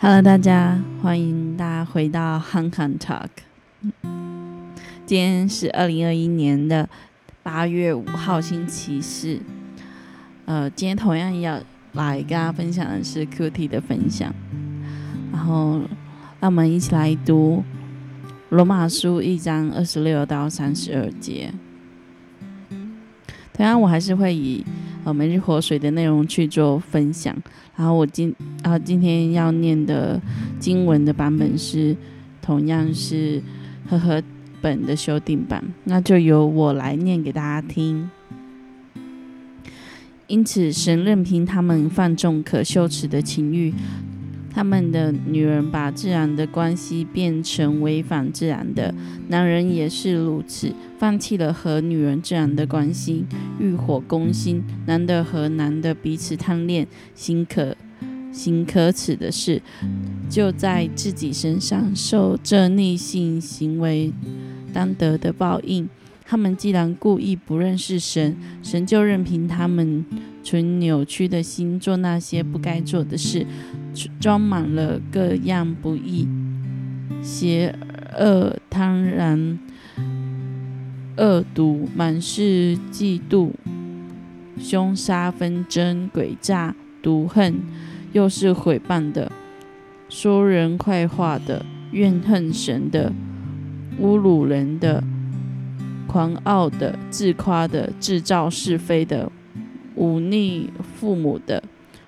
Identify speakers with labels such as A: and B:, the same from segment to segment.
A: Hello，大家欢迎大家回到 Hong Kong Talk。今天是二零二一年的八月五号，星期四。呃，今天同样要来跟大家分享的是 QT 的分享，然后让我们一起来读罗马书一章二十六到三十二节。同样，我还是会以呃每日活水的内容去做分享。然后我今然后今天要念的经文的版本是同样是和合本的修订版，那就由我来念给大家听。因此，神任凭他们放纵可羞耻的情欲，他们的女人把自然的关系变成违反自然的，男人也是如此，放弃了和女人自然的关系，欲火攻心，男的和男的彼此贪恋，行可行可耻的事，就在自己身上受这逆性行为当得的报应。他们既然故意不认识神，神就任凭他们存扭曲的心做那些不该做的事，装满了各样不义、邪恶、贪婪、恶毒，满是嫉妒、凶杀、纷争、诡诈、毒恨，又是毁谤的、说人坏话的、怨恨神的、侮辱人的。狂傲的、自夸的、制造是非的、忤逆父母的、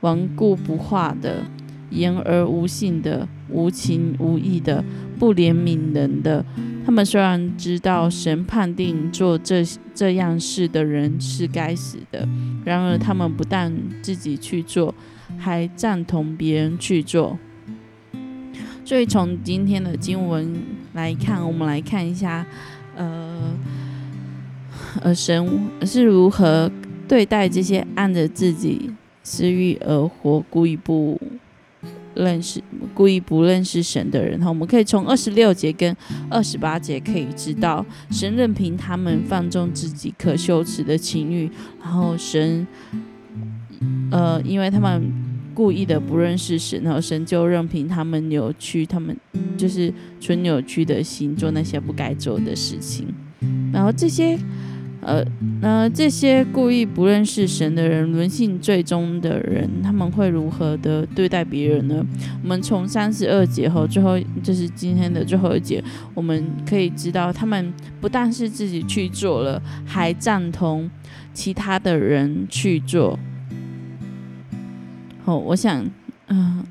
A: 顽固不化的、言而无信的、无情无义的、不怜悯人的。他们虽然知道神判定做这这样事的人是该死的，然而他们不但自己去做，还赞同别人去做。所以从今天的经文来看，我们来看一下，呃。呃神是如何对待这些按着自己私欲而活、故意不认识、故意不认识神的人？哈，我们可以从二十六节跟二十八节可以知道，神任凭他们放纵自己可羞耻的情欲，然后神，呃，因为他们故意的不认识神，然后神就任凭他们扭曲，他们就是纯扭曲的心做那些不该做的事情，然后这些。呃，那这些故意不认识神的人，沦陷最终的人，他们会如何的对待别人呢？我们从三十二节后，最后就是今天的最后一节，我们可以知道，他们不但是自己去做了，还赞同其他的人去做。好，我想，嗯，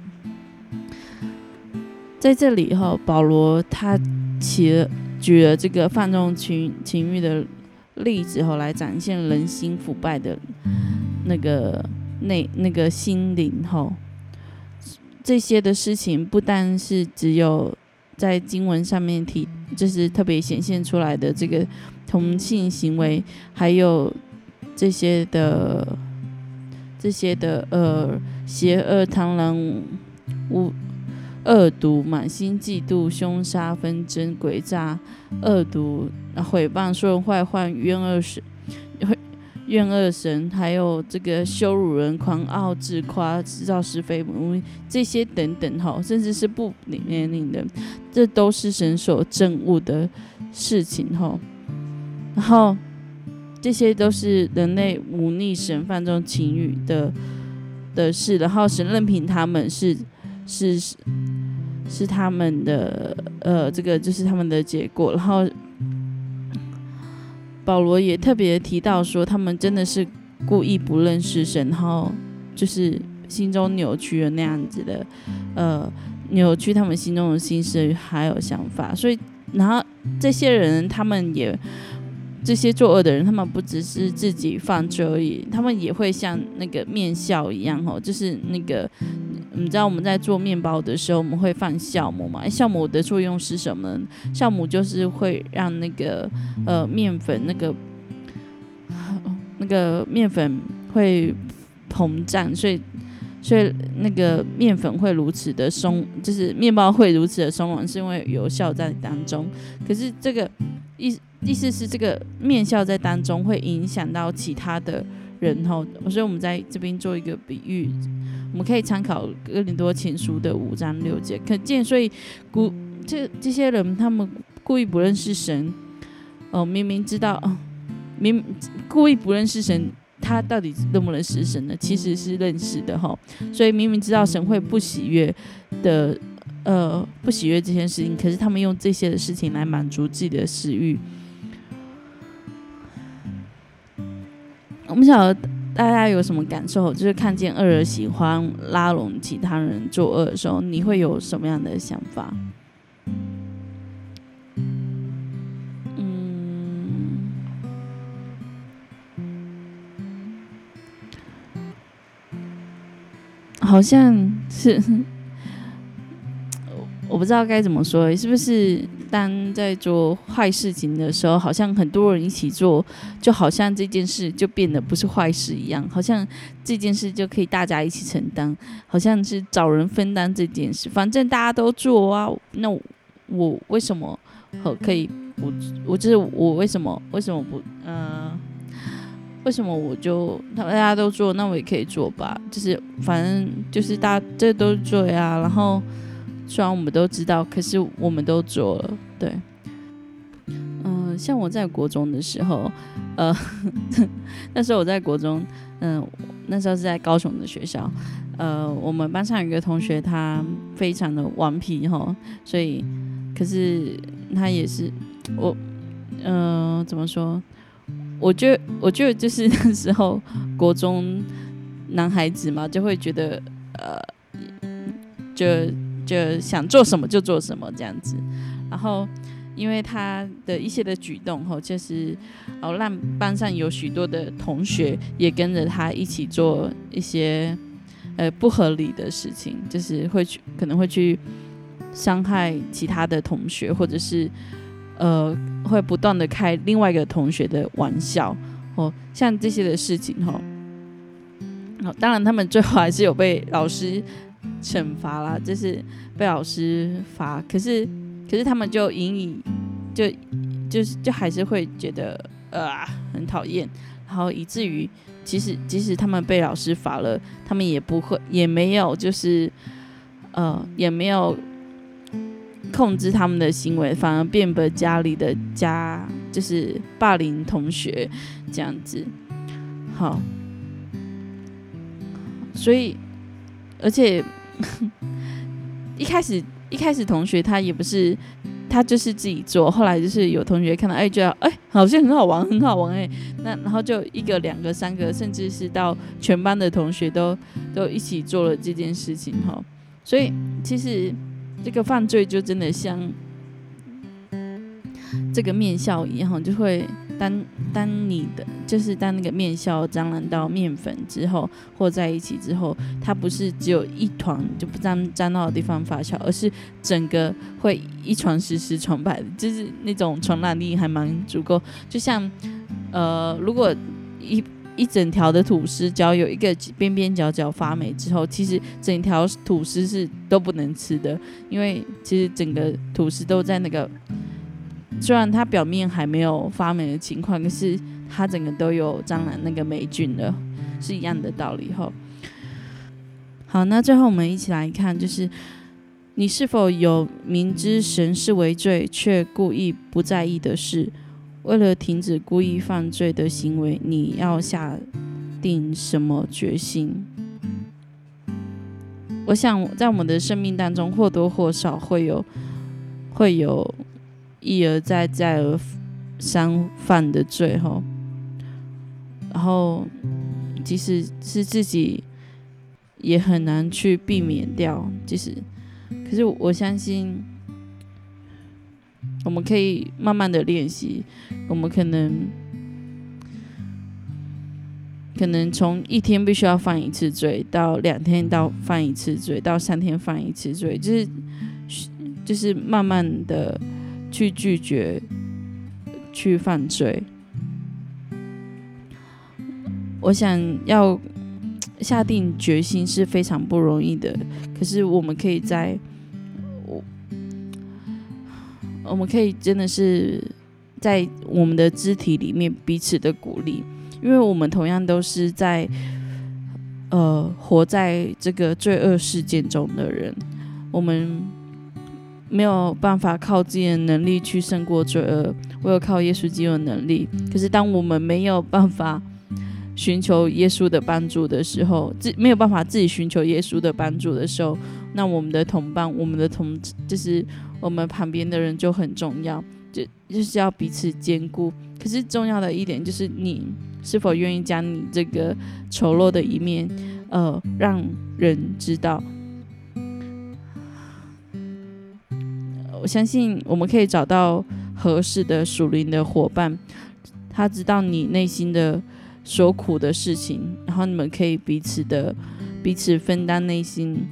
A: 在这里哈，保罗他起了举了这个放纵情情欲的。例子后来展现人心腐败的那个那那个心灵后，这些的事情不单是只有在经文上面提，就是特别显现出来的这个同性行为，还有这些的这些的呃邪恶螳螂无。恶毒、满心嫉妒、凶杀、纷争、诡诈、恶毒、毁谤、说人坏话、冤恶神、冤恶神，还有这个羞辱人、狂傲、自夸、制造是非、这些等等，哈，甚至是不里面领的，这都是神所憎恶的事情，哈。然后这些都是人类忤逆神、犯中情欲的的事，然后神任凭他们是。是是他们的呃，这个就是他们的结果。然后保罗也特别提到说，他们真的是故意不认识神，然后就是心中扭曲了那样子的呃，扭曲他们心中的心思还有想法。所以，然后这些人他们也。这些作恶的人，他们不只是自己犯罪而已，他们也会像那个面笑一样，吼，就是那个，你知道我们在做面包的时候，我们会放酵母嘛？酵母的作用是什么？酵母就是会让那个呃面粉那个 那个面粉会膨胀，所以所以那个面粉会如此的松，就是面包会如此的松软，是因为有酵在当中。可是这个意。意思是这个面笑在当中会影响到其他的人哈，所以我们在这边做一个比喻，我们可以参考哥林多前书的五章六节，可见所以古这这些人他们故意不认识神，哦，明明知道，明故意不认识神，他到底认不认识神呢？其实是认识的哈，所以明明知道神会不喜悦的，呃，不喜悦这件事情，可是他们用这些的事情来满足自己的食欲。我们晓得大家有什么感受？就是看见恶人喜欢拉拢其他人作恶的时候，你会有什么样的想法？嗯，好像是，我不知道该怎么说，是不是？当在做坏事情的时候，好像很多人一起做，就好像这件事就变得不是坏事一样，好像这件事就可以大家一起承担，好像是找人分担这件事。反正大家都做啊，那我为什么和可以不？我就是我为什么为什么不？嗯，为什么我就他们大家都做，那我也可以做吧？就是反正就是大家这都做呀，然后。虽然我们都知道，可是我们都做了。对，嗯，像我在国中的时候，呃，那时候我在国中，嗯，那时候是在高雄的学校，呃，我们班上有一个同学，他非常的顽皮哈，所以，可是他也是我，嗯，怎么说？我觉得，我觉得就是那时候国中男孩子嘛，就会觉得，呃，就。就想做什么就做什么这样子，然后因为他的一些的举动吼，就是哦让班上有许多的同学也跟着他一起做一些呃不合理的事情，就是会去可能会去伤害其他的同学，或者是呃会不断的开另外一个同学的玩笑哦，像这些的事情吼，好，当然他们最后还是有被老师。惩罚啦，就是被老师罚，可是可是他们就隐隐就就是就还是会觉得呃很讨厌，然后以至于其实即使他们被老师罚了，他们也不会也没有就是呃也没有控制他们的行为，反而变本加厉的加就是霸凌同学这样子，好，所以。而且 一开始一开始同学他也不是他就是自己做，后来就是有同学看到哎觉得哎好像很好玩很好玩哎，那然后就一个两个三个，甚至是到全班的同学都都一起做了这件事情哈，所以其实这个犯罪就真的像这个面笑一样，就会。当当你的就是当那个面笑沾染到面粉之后，和在一起之后，它不是只有一团就不沾沾到的地方发酵，而是整个会一传十十传百，就是那种传染力还蛮足够。就像呃，如果一一整条的吐司，只要有一个边边角角发霉之后，其实整条吐司是都不能吃的，因为其实整个吐司都在那个。虽然它表面还没有发霉的情况，可是它整个都有蟑螂那个霉菌的，是一样的道理。哈，好，那最后我们一起来看，就是你是否有明知神是为罪，却故意不在意的事？为了停止故意犯罪的行为，你要下定什么决心？我想在我们的生命当中，或多或少会有，会有。一而再、再而三犯的罪后，然后即使是自己也很难去避免掉。即使，可是我相信，我们可以慢慢的练习。我们可能可能从一天必须要犯一次罪，到两天到犯一次罪，到三天犯一次罪，就是就是慢慢的。去拒绝，去犯罪。我想要下定决心是非常不容易的。可是我们可以在，我我们可以真的是在我们的肢体里面彼此的鼓励，因为我们同样都是在呃活在这个罪恶事件中的人，我们没有办法靠自己的能力去胜过罪恶，唯有靠耶稣基督的能力。可是当我们没有办法寻求耶稣的帮助的时候，自没有办法自己寻求耶稣的帮助的时候，那我们的同伴，我们的同就是我们旁边的人就很重要，就就是要彼此兼顾。可是重要的一点就是，你是否愿意将你这个丑陋的一面，呃，让人知道？我相信我们可以找到合适的属灵的伙伴，他知道你内心的所苦的事情，然后你们可以彼此的彼此分担内心，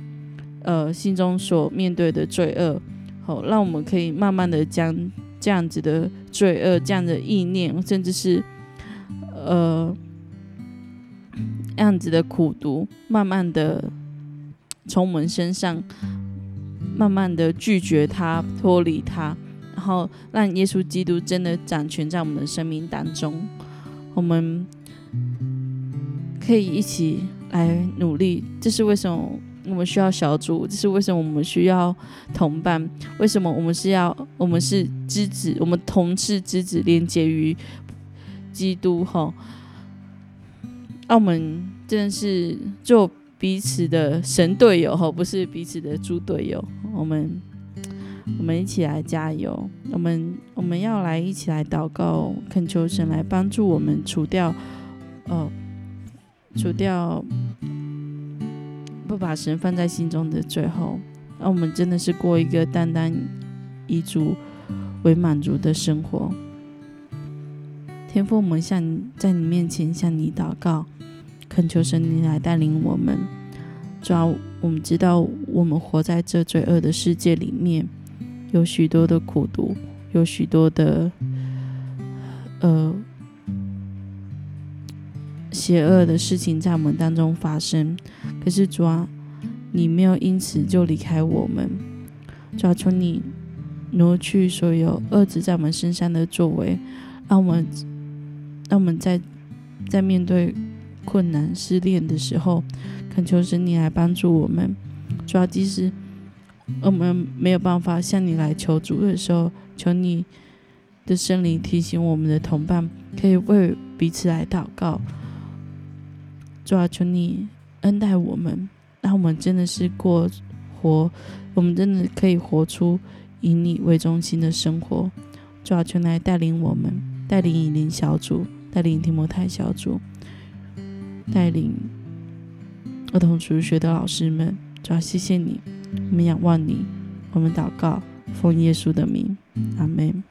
A: 呃，心中所面对的罪恶，好，让我们可以慢慢的将。这样子的罪恶，这样的意念，甚至是呃，样子的苦毒，慢慢的从我们身上，慢慢的拒绝他，脱离他，然后让耶稣基督真的掌权在我们的生命当中。我们可以一起来努力，这是为什么？我们需要小组，这是为什么？我们需要同伴，为什么我们是要？我们是之子，我们同是之子，连接于基督。哈，澳门真的是做彼此的神队友，哈，不是彼此的猪队友。我们，我们一起来加油。我们，我们要来一起来祷告，恳求神来帮助我们除掉，哦，除掉。不把神放在心中的最后，那我们真的是过一个单单以主为满足的生活。天父，我们向你在你面前向你祷告，恳求神你来带领我们。抓我们知道，我们活在这罪恶的世界里面，有许多的苦毒，有许多的呃邪恶的事情在我们当中发生。可是主啊，你没有因此就离开我们，主啊，求你挪去所有恶子在我们身上的作为，让我们让我们在在面对困难失恋的时候，恳求神你来帮助我们。主要，即使我们没有办法向你来求助的时候，求你的圣灵提醒我们的同伴，可以为彼此来祷告。主要，求你。恩待我们，让我们真的是过活，我们真的可以活出以你为中心的生活。主要全来带领我们，带领以灵小组，带领提摩太小组，带领儿童主学的老师们。主要谢谢你，我们仰望你，我们祷告，奉耶稣的名，阿门。